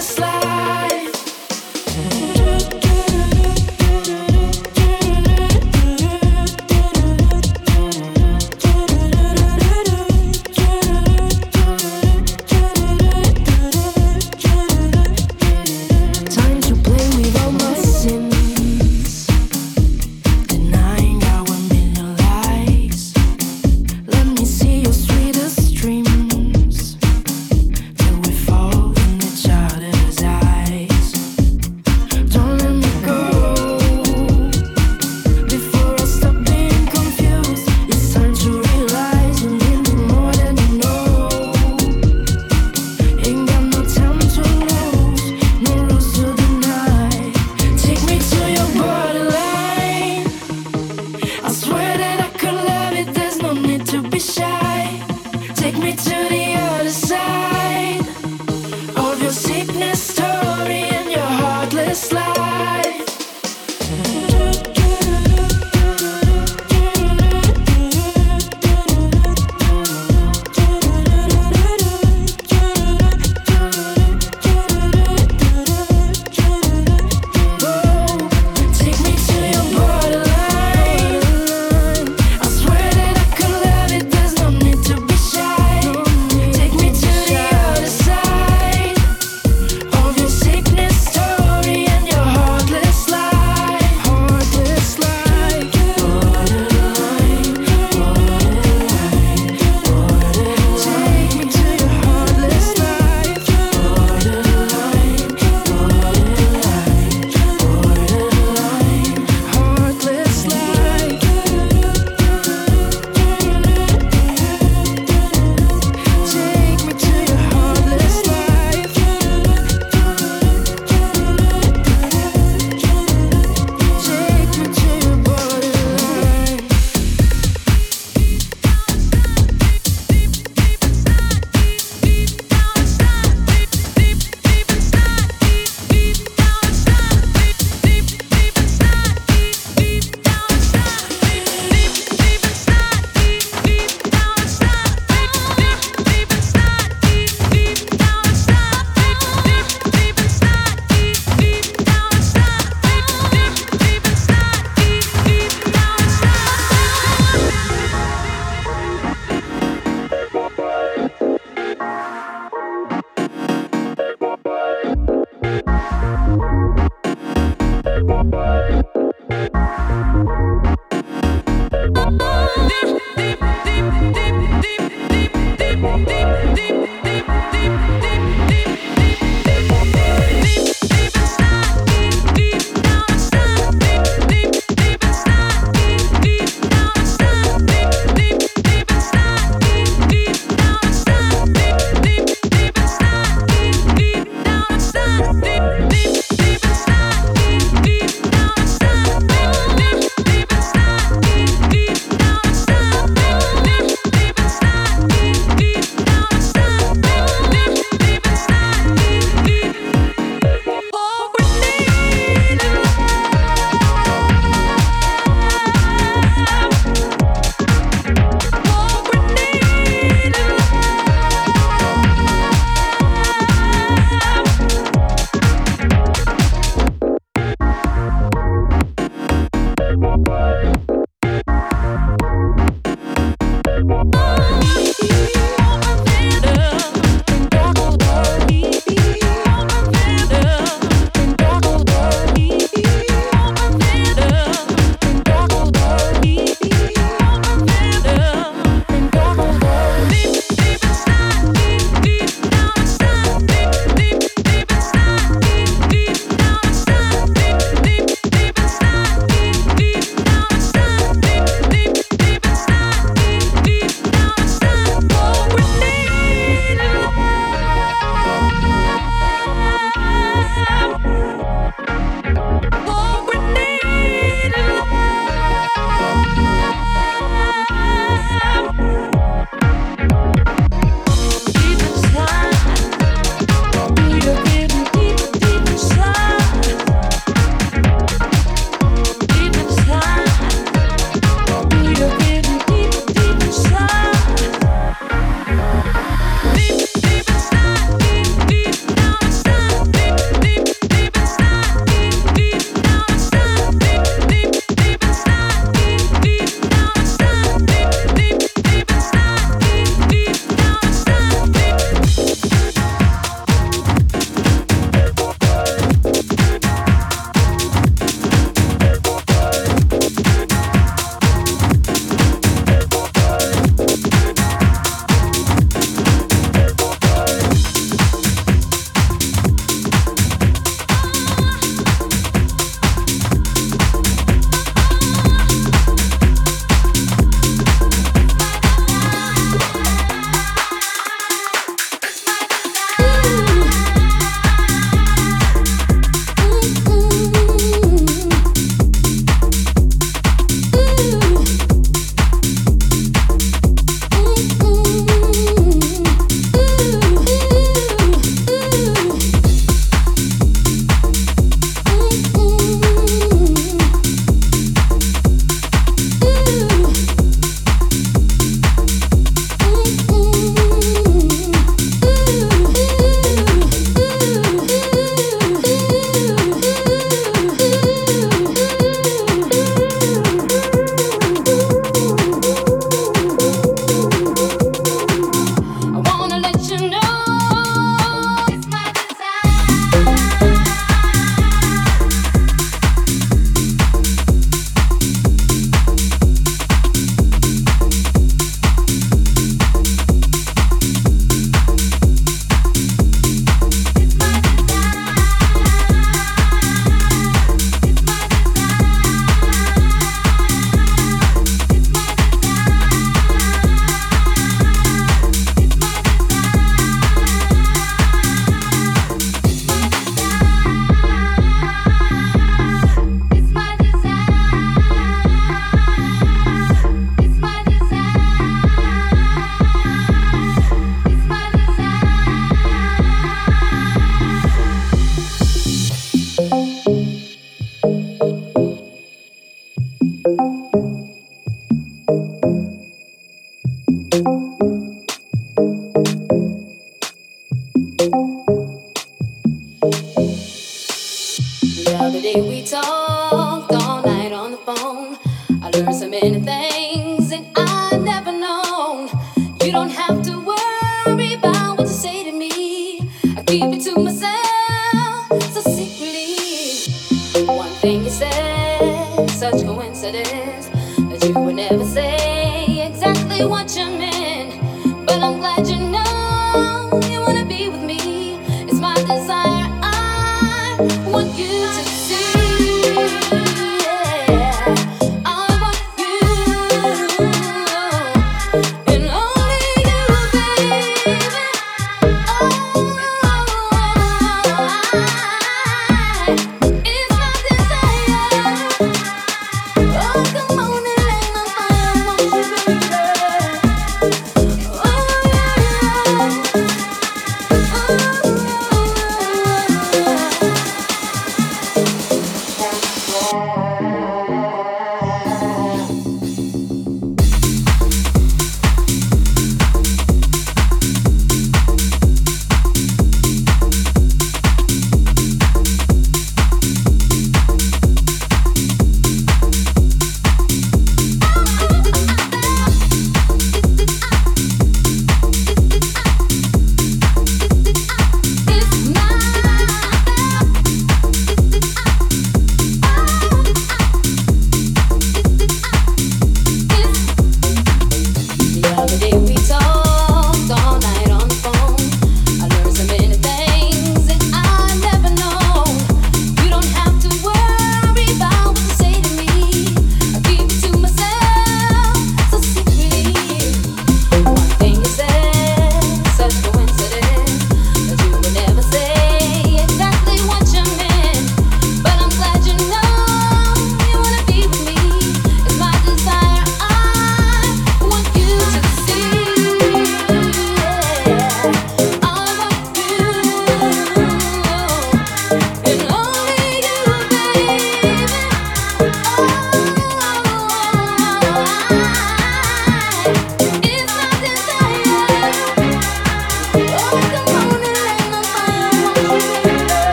till we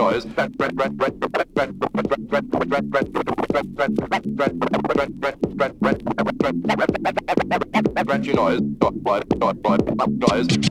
noise. Noise. Noise.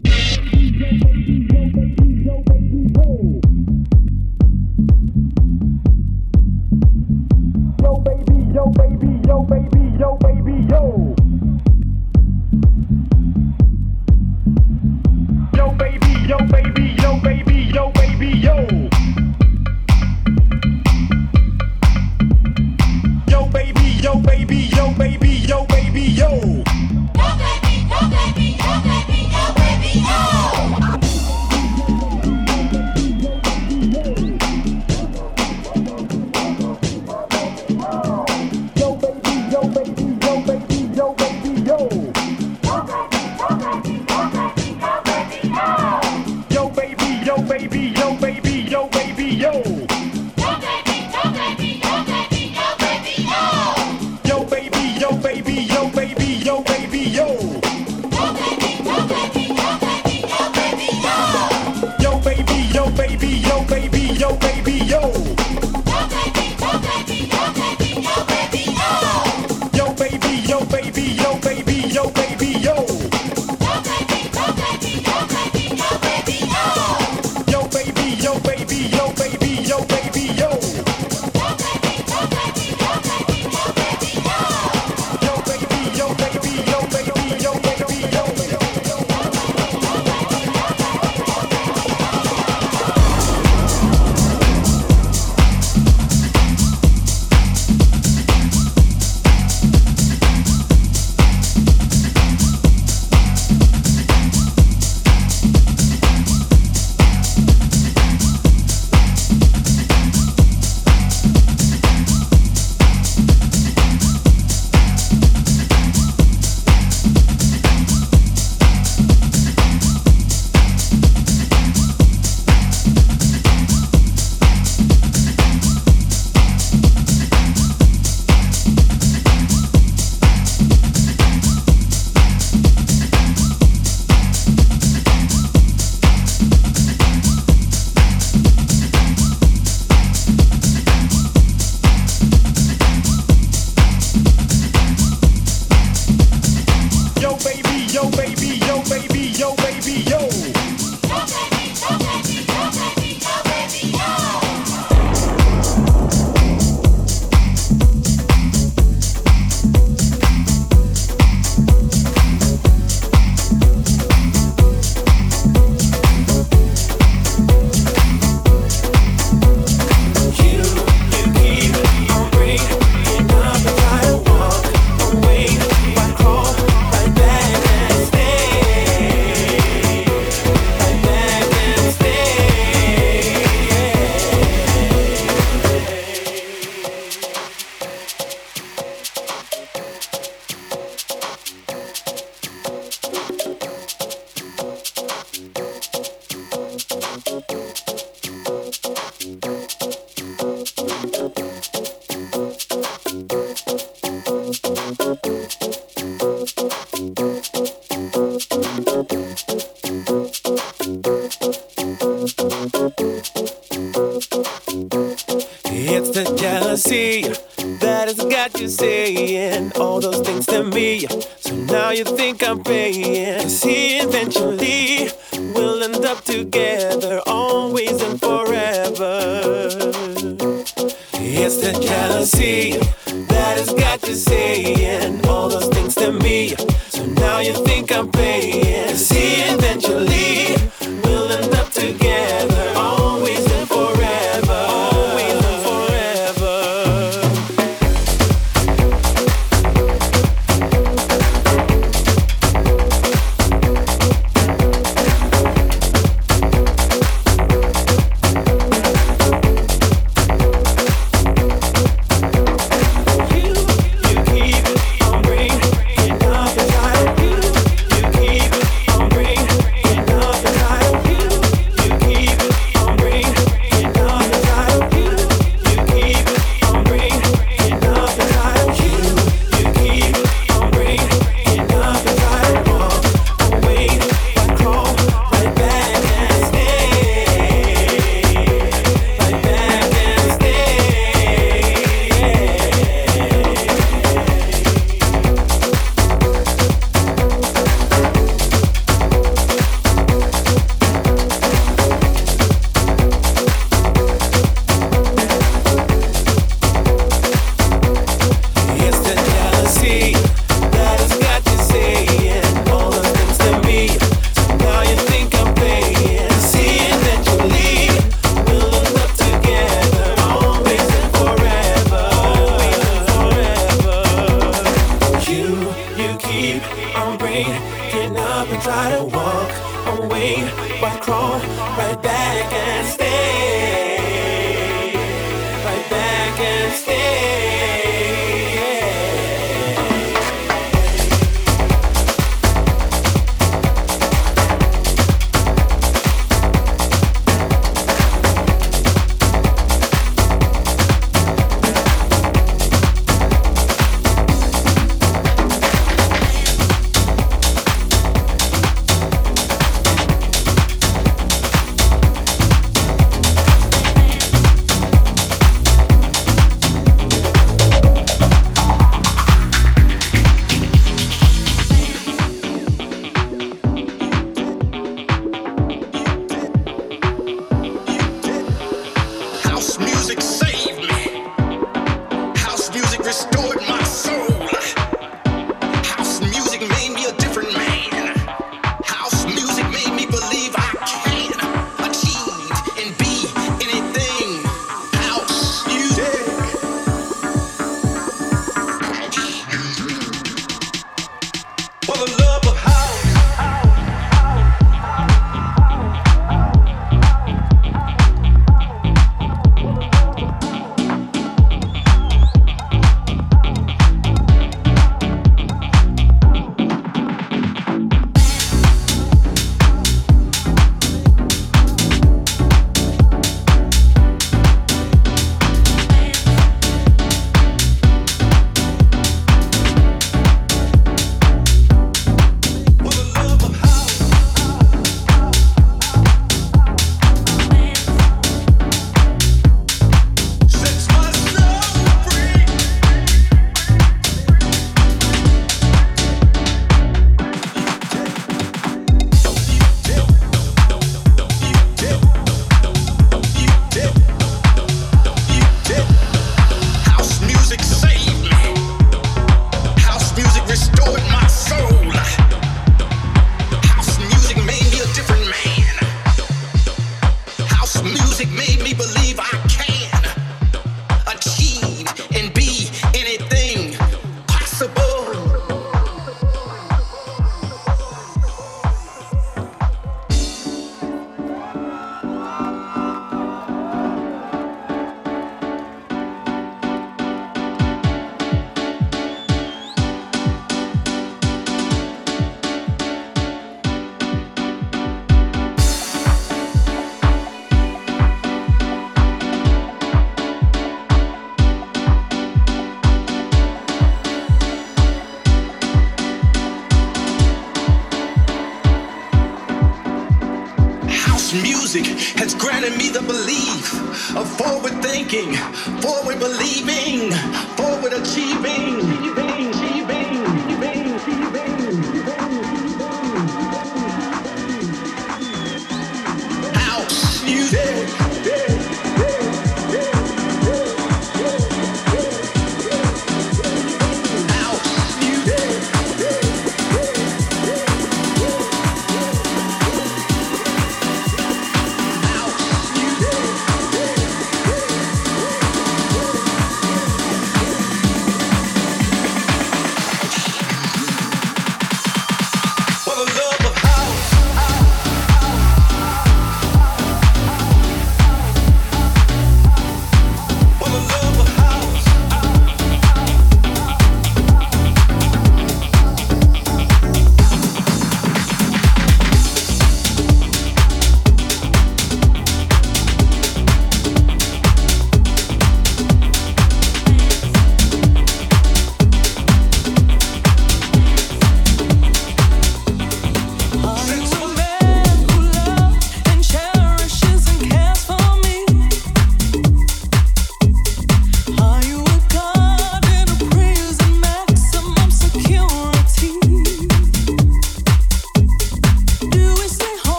music has granted me the belief of forward thinking, forward believing, forward achieving.